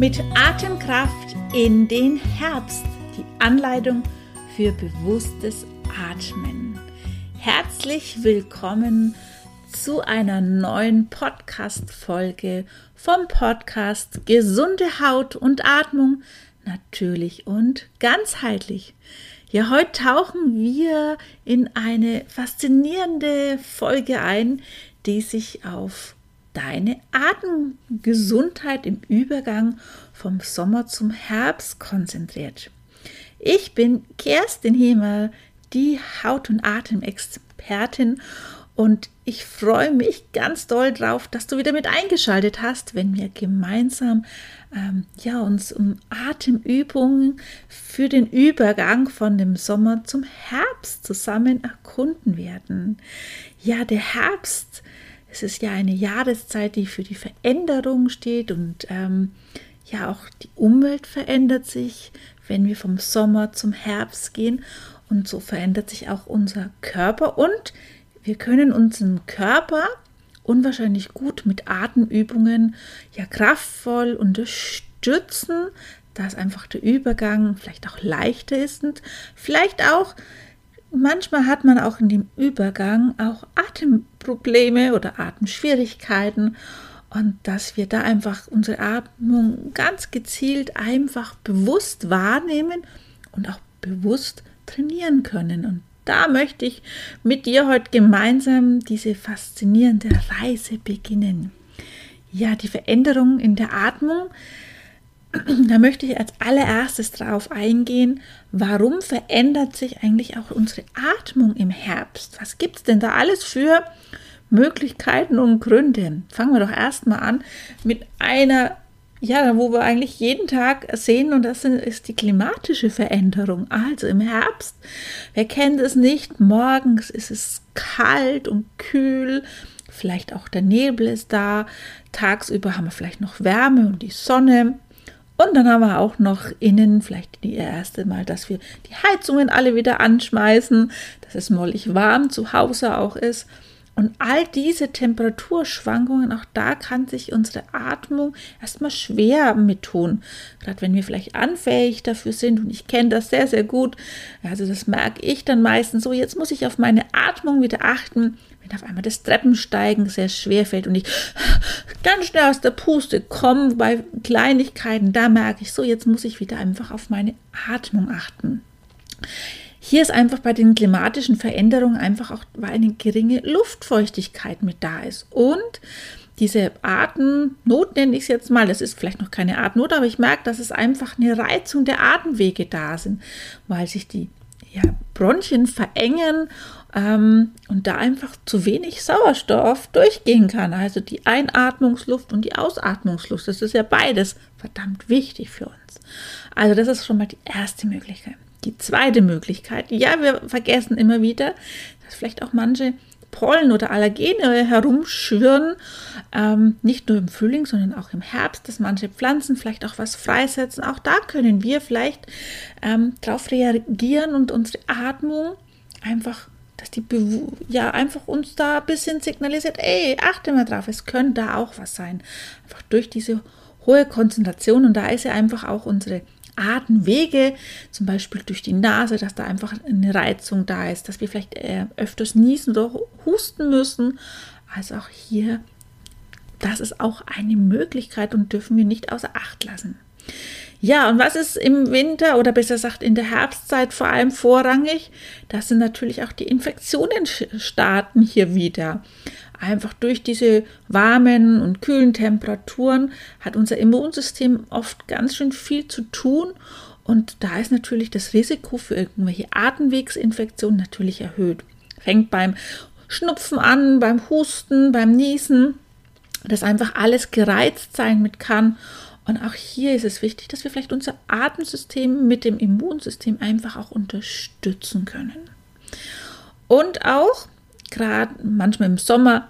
mit Atemkraft in den Herbst. Die Anleitung für bewusstes Atmen. Herzlich willkommen zu einer neuen Podcast-Folge vom Podcast Gesunde Haut und Atmung, natürlich und ganzheitlich. Ja, heute tauchen wir in eine faszinierende Folge ein, die sich auf deine Atemgesundheit im Übergang vom Sommer zum Herbst konzentriert. Ich bin Kerstin Hiemer, die Haut- und Atemexpertin und ich freue mich ganz doll drauf, dass du wieder mit eingeschaltet hast, wenn wir gemeinsam ähm, ja, uns um Atemübungen für den Übergang von dem Sommer zum Herbst zusammen erkunden werden. Ja, der Herbst es ist ja eine Jahreszeit, die für die Veränderung steht und ähm, ja auch die Umwelt verändert sich, wenn wir vom Sommer zum Herbst gehen. Und so verändert sich auch unser Körper und wir können unseren Körper unwahrscheinlich gut mit Atemübungen ja kraftvoll unterstützen, dass einfach der Übergang vielleicht auch leichter ist und vielleicht auch manchmal hat man auch in dem Übergang auch Atemprobleme oder Atemschwierigkeiten und dass wir da einfach unsere Atmung ganz gezielt einfach bewusst wahrnehmen und auch bewusst trainieren können. Und da möchte ich mit dir heute gemeinsam diese faszinierende Reise beginnen. Ja, die Veränderungen in der Atmung da möchte ich als allererstes darauf eingehen, warum verändert sich eigentlich auch unsere Atmung im Herbst? Was gibt es denn da alles für Möglichkeiten und Gründe? Fangen wir doch erstmal an mit einer, ja, wo wir eigentlich jeden Tag sehen, und das ist die klimatische Veränderung. Also im Herbst, wer kennt es nicht, morgens ist es kalt und kühl, vielleicht auch der Nebel ist da, tagsüber haben wir vielleicht noch Wärme und die Sonne. Und dann haben wir auch noch innen vielleicht die erste Mal, dass wir die Heizungen alle wieder anschmeißen, dass es mollig warm zu Hause auch ist. Und all diese Temperaturschwankungen, auch da kann sich unsere Atmung erstmal schwer mit tun. Gerade wenn wir vielleicht anfähig dafür sind, und ich kenne das sehr, sehr gut, also das merke ich dann meistens so, jetzt muss ich auf meine Atmung wieder achten wenn auf einmal das Treppensteigen sehr schwer fällt und ich ganz schnell aus der Puste komme bei Kleinigkeiten, da merke ich so, jetzt muss ich wieder einfach auf meine Atmung achten. Hier ist einfach bei den klimatischen Veränderungen einfach auch, weil eine geringe Luftfeuchtigkeit mit da ist. Und diese Atemnot nenne ich es jetzt mal, das ist vielleicht noch keine Atemnot, aber ich merke, dass es einfach eine Reizung der Atemwege da sind, weil sich die ja, Bronchien verengen ähm, und da einfach zu wenig Sauerstoff durchgehen kann. Also die Einatmungsluft und die Ausatmungsluft, das ist ja beides verdammt wichtig für uns. Also das ist schon mal die erste Möglichkeit. Die zweite Möglichkeit, ja, wir vergessen immer wieder, dass vielleicht auch manche Pollen oder Allergene herumschwirren, ähm, nicht nur im Frühling, sondern auch im Herbst, dass manche Pflanzen vielleicht auch was freisetzen. Auch da können wir vielleicht ähm, darauf reagieren und unsere Atmung einfach dass die ja einfach uns da ein bisschen signalisiert, ey, achte mal drauf, es könnte da auch was sein. Einfach durch diese hohe Konzentration und da ist ja einfach auch unsere Atemwege, zum Beispiel durch die Nase, dass da einfach eine Reizung da ist, dass wir vielleicht äh, öfters niesen oder husten müssen. Also auch hier, das ist auch eine Möglichkeit und dürfen wir nicht außer Acht lassen. Ja, und was ist im Winter oder besser gesagt in der Herbstzeit vor allem vorrangig? Das sind natürlich auch die Infektionen starten hier wieder. Einfach durch diese warmen und kühlen Temperaturen hat unser Immunsystem oft ganz schön viel zu tun und da ist natürlich das Risiko für irgendwelche Atemwegsinfektionen natürlich erhöht. Fängt beim Schnupfen an, beim Husten, beim Niesen, dass einfach alles gereizt sein mit kann und auch hier ist es wichtig, dass wir vielleicht unser Atemsystem mit dem Immunsystem einfach auch unterstützen können. Und auch, gerade manchmal im Sommer,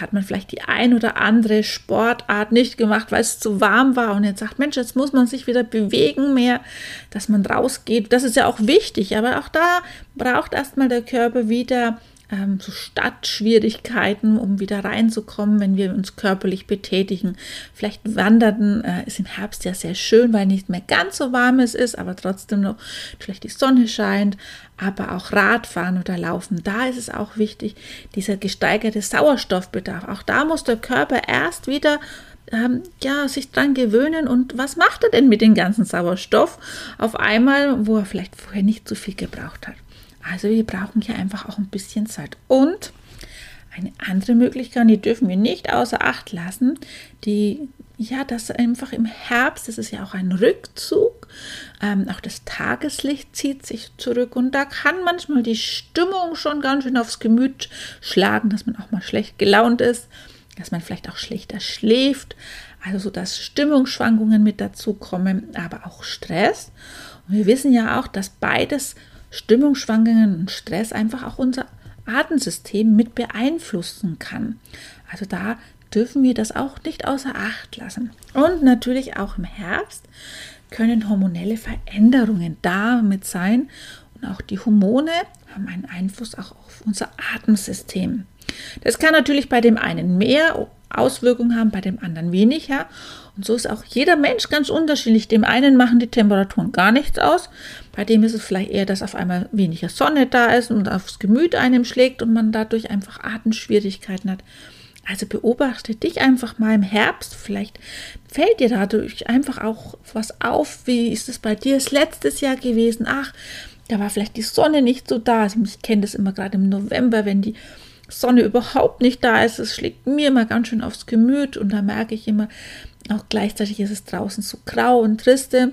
hat man vielleicht die ein oder andere Sportart nicht gemacht, weil es zu warm war und jetzt sagt, Mensch, jetzt muss man sich wieder bewegen mehr, dass man rausgeht. Das ist ja auch wichtig, aber auch da braucht erstmal der Körper wieder ähm, so Stadtschwierigkeiten, um wieder reinzukommen, wenn wir uns körperlich betätigen. Vielleicht wandern äh, ist im Herbst ja sehr schön, weil nicht mehr ganz so warm es ist, aber trotzdem noch vielleicht die Sonne scheint. Aber auch Radfahren oder Laufen, da ist es auch wichtig, dieser gesteigerte Sauerstoffbedarf. Auch da muss der Körper erst wieder ähm, ja, sich dran gewöhnen und was macht er denn mit dem ganzen Sauerstoff auf einmal, wo er vielleicht vorher nicht so viel gebraucht hat. Also wir brauchen hier einfach auch ein bisschen Zeit. Und eine andere Möglichkeit, die dürfen wir nicht außer Acht lassen, die ja, das einfach im Herbst, das ist ja auch ein Rückzug, ähm, auch das Tageslicht zieht sich zurück und da kann manchmal die Stimmung schon ganz schön aufs Gemüt schlagen, dass man auch mal schlecht gelaunt ist dass man vielleicht auch schlechter schläft, also so dass Stimmungsschwankungen mit dazu kommen, aber auch Stress. Und wir wissen ja auch, dass beides Stimmungsschwankungen und Stress einfach auch unser Atemsystem mit beeinflussen kann. Also da dürfen wir das auch nicht außer Acht lassen. Und natürlich auch im Herbst können hormonelle Veränderungen damit sein. Und auch die Hormone haben einen Einfluss auch auf unser Atemsystem. Das kann natürlich bei dem einen mehr Auswirkungen haben, bei dem anderen weniger. Und so ist auch jeder Mensch ganz unterschiedlich. Dem einen machen die Temperaturen gar nichts aus. Bei dem ist es vielleicht eher, dass auf einmal weniger Sonne da ist und aufs Gemüt einem schlägt und man dadurch einfach Atemschwierigkeiten hat. Also beobachte dich einfach mal im Herbst. Vielleicht fällt dir dadurch einfach auch was auf. Wie ist es bei dir das letztes Jahr gewesen? Ach, da war vielleicht die Sonne nicht so da. Ich kenne das immer gerade im November, wenn die Sonne überhaupt nicht da ist. Es schlägt mir immer ganz schön aufs Gemüt und da merke ich immer, auch gleichzeitig ist es draußen so grau und triste.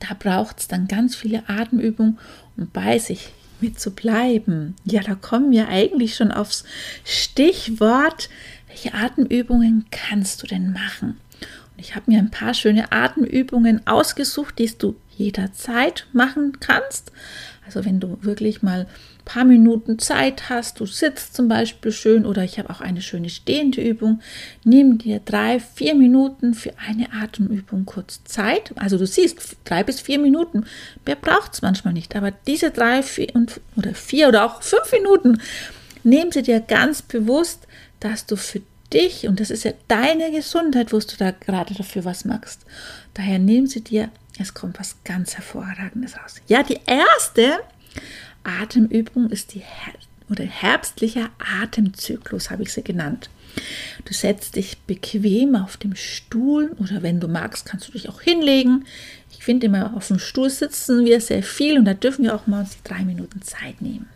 Da braucht es dann ganz viele Atemübungen, um bei sich mit zu bleiben. Ja, da kommen wir eigentlich schon aufs Stichwort. Welche Atemübungen kannst du denn machen? Und ich habe mir ein paar schöne Atemübungen ausgesucht, die du jederzeit machen kannst. Also wenn du wirklich mal ein paar Minuten Zeit hast, du sitzt zum Beispiel schön oder ich habe auch eine schöne stehende Übung, nimm dir drei, vier Minuten für eine Atemübung kurz Zeit. Also du siehst, drei bis vier Minuten, mehr braucht es manchmal nicht, aber diese drei vier und, oder vier oder auch fünf Minuten, nehmen sie dir ganz bewusst, dass du für dich, und das ist ja deine Gesundheit, wo du da gerade dafür was machst, daher nehmen sie dir es kommt was ganz Hervorragendes raus. Ja, die erste Atemübung ist die Her oder herbstlicher Atemzyklus, habe ich sie genannt. Du setzt dich bequem auf dem Stuhl oder wenn du magst, kannst du dich auch hinlegen. Ich finde immer, auf dem Stuhl sitzen wir sehr viel und da dürfen wir auch mal uns drei Minuten Zeit nehmen.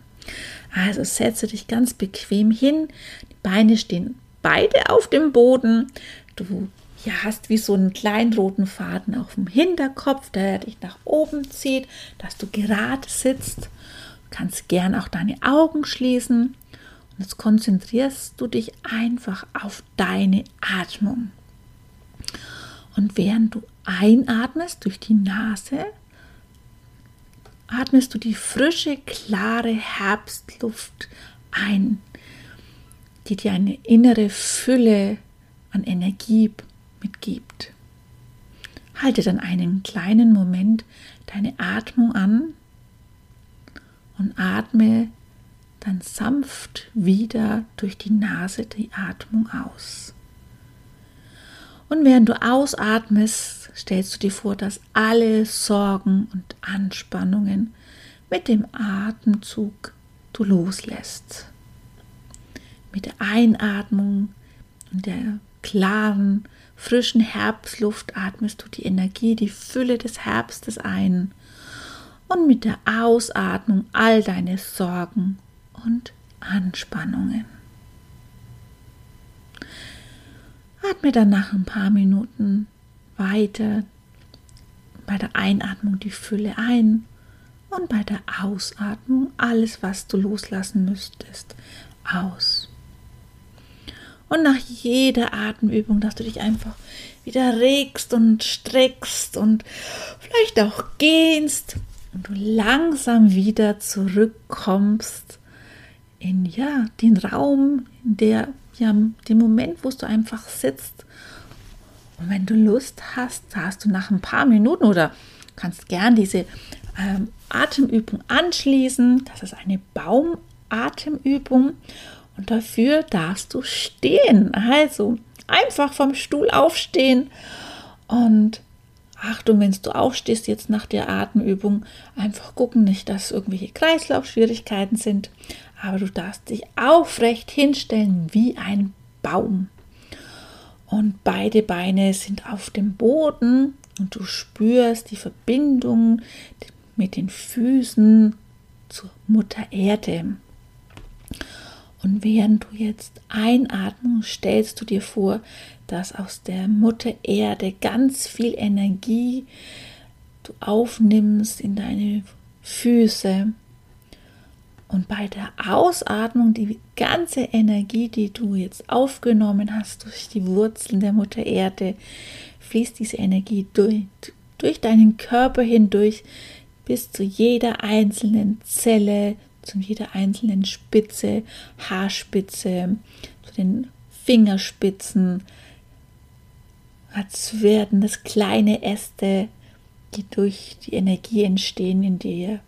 Also setze dich ganz bequem hin. Die Beine stehen beide auf dem Boden. Du ja, hast wie so einen kleinen roten Faden auf dem Hinterkopf, der dich nach oben zieht, dass du gerade sitzt. Du kannst gern auch deine Augen schließen und jetzt konzentrierst du dich einfach auf deine Atmung. Und während du einatmest durch die Nase, atmest du die frische, klare Herbstluft ein, die dir eine innere Fülle an Energie mitgibt. Halte dann einen kleinen Moment deine Atmung an und atme dann sanft wieder durch die Nase die Atmung aus. Und während du ausatmest, stellst du dir vor, dass alle Sorgen und Anspannungen mit dem Atemzug du loslässt. Mit der Einatmung und der klaren, frischen Herbstluft atmest du die Energie, die Fülle des Herbstes ein und mit der Ausatmung all deine Sorgen und Anspannungen. Atme dann nach ein paar Minuten weiter bei der Einatmung die Fülle ein und bei der Ausatmung alles, was du loslassen müsstest, aus. Und nach jeder Atemübung, dass du dich einfach wieder regst und streckst und vielleicht auch gehst und du langsam wieder zurückkommst in ja, den Raum, in der ja, den Moment, wo du einfach sitzt. Und wenn du Lust hast, hast du nach ein paar Minuten oder kannst gern diese ähm, Atemübung anschließen. Das ist eine Baum Atemübung und dafür darfst du stehen. Also einfach vom Stuhl aufstehen und Achtung, wenn du aufstehst jetzt nach der Atemübung, einfach gucken nicht, dass irgendwelche Kreislaufschwierigkeiten sind, aber du darfst dich aufrecht hinstellen wie ein Baum. Und beide Beine sind auf dem Boden und du spürst die Verbindung mit den Füßen zur Mutter Erde. Und während du jetzt einatmest, stellst du dir vor, dass aus der Mutter Erde ganz viel Energie du aufnimmst in deine Füße. Und bei der Ausatmung, die ganze Energie, die du jetzt aufgenommen hast durch die Wurzeln der Mutter Erde, fließt diese Energie durch, durch deinen Körper hindurch bis zu jeder einzelnen Zelle, zu jeder einzelnen Spitze, Haarspitze, zu den Fingerspitzen, als werden das kleine Äste, die durch die Energie entstehen in dir.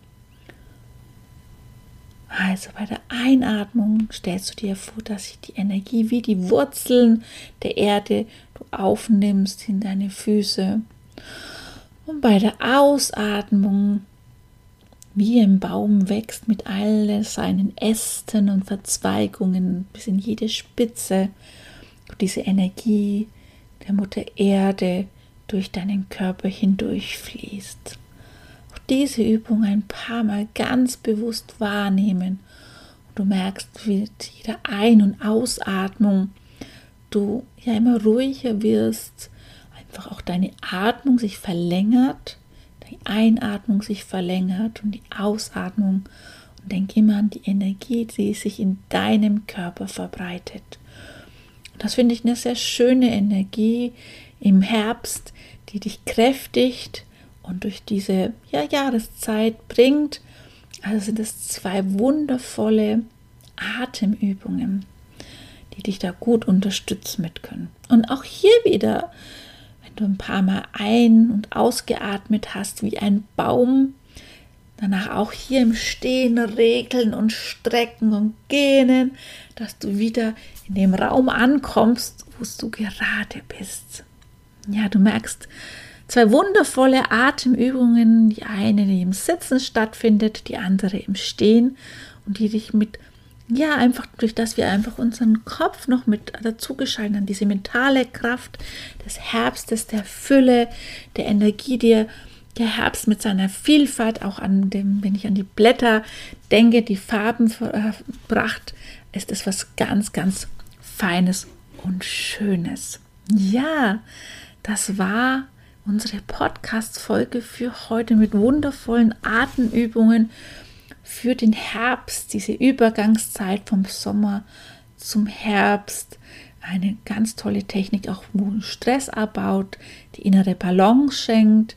Also bei der Einatmung stellst du dir vor, dass sich die Energie wie die Wurzeln der Erde du aufnimmst in deine Füße. Und bei der Ausatmung wie ein Baum wächst mit all seinen Ästen und Verzweigungen bis in jede Spitze, diese Energie der Mutter Erde durch deinen Körper hindurchfließt. Auch diese Übung ein paar Mal ganz bewusst wahrnehmen. Und du merkst, wie mit jeder Ein- und Ausatmung du ja immer ruhiger wirst, einfach auch deine Atmung sich verlängert, die Einatmung sich verlängert und die Ausatmung. Und denk immer an die Energie, die sich in deinem Körper verbreitet. Das finde ich eine sehr schöne Energie im Herbst, die dich kräftigt und durch diese ja, Jahreszeit bringt. Also sind es zwei wundervolle Atemübungen, die dich da gut unterstützen mit können. Und auch hier wieder, wenn du ein paar Mal ein- und ausgeatmet hast wie ein Baum, danach auch hier im Stehen regeln und strecken und gähnen, dass du wieder in dem Raum ankommst, wo du gerade bist. Ja, du merkst zwei wundervolle Atemübungen, die eine, die im Sitzen stattfindet, die andere im Stehen und die dich mit ja, einfach durch das wir einfach unseren Kopf noch mit dazu geschalten haben, diese mentale Kraft des Herbstes, der Fülle, der Energie, die der Herbst mit seiner Vielfalt, auch an dem, wenn ich an die Blätter denke, die Farben verbracht, ist es was ganz, ganz Feines und Schönes. Ja, das war unsere Podcast-Folge für heute mit wundervollen Atemübungen für den Herbst, diese Übergangszeit vom Sommer zum Herbst. Eine ganz tolle Technik, auch wo Stress abbaut, die innere Balance schenkt,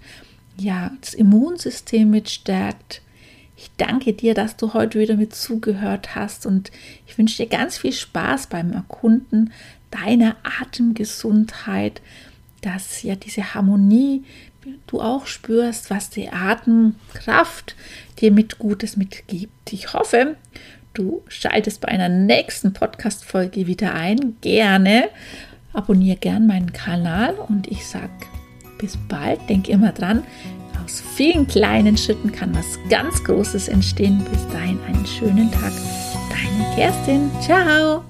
ja, das Immunsystem mit stärkt. Ich danke dir, dass du heute wieder mit zugehört hast und ich wünsche dir ganz viel Spaß beim Erkunden deiner Atemgesundheit, dass ja diese Harmonie du auch spürst, was die Atemkraft dir mit Gutes mitgibt. Ich hoffe, du schaltest bei einer nächsten Podcast-Folge wieder ein. Gerne. Abonniere gern meinen Kanal und ich sage bis bald. Denk immer dran, aus vielen kleinen Schritten kann was ganz Großes entstehen. Bis dahin einen schönen Tag. Deine Kerstin. Ciao.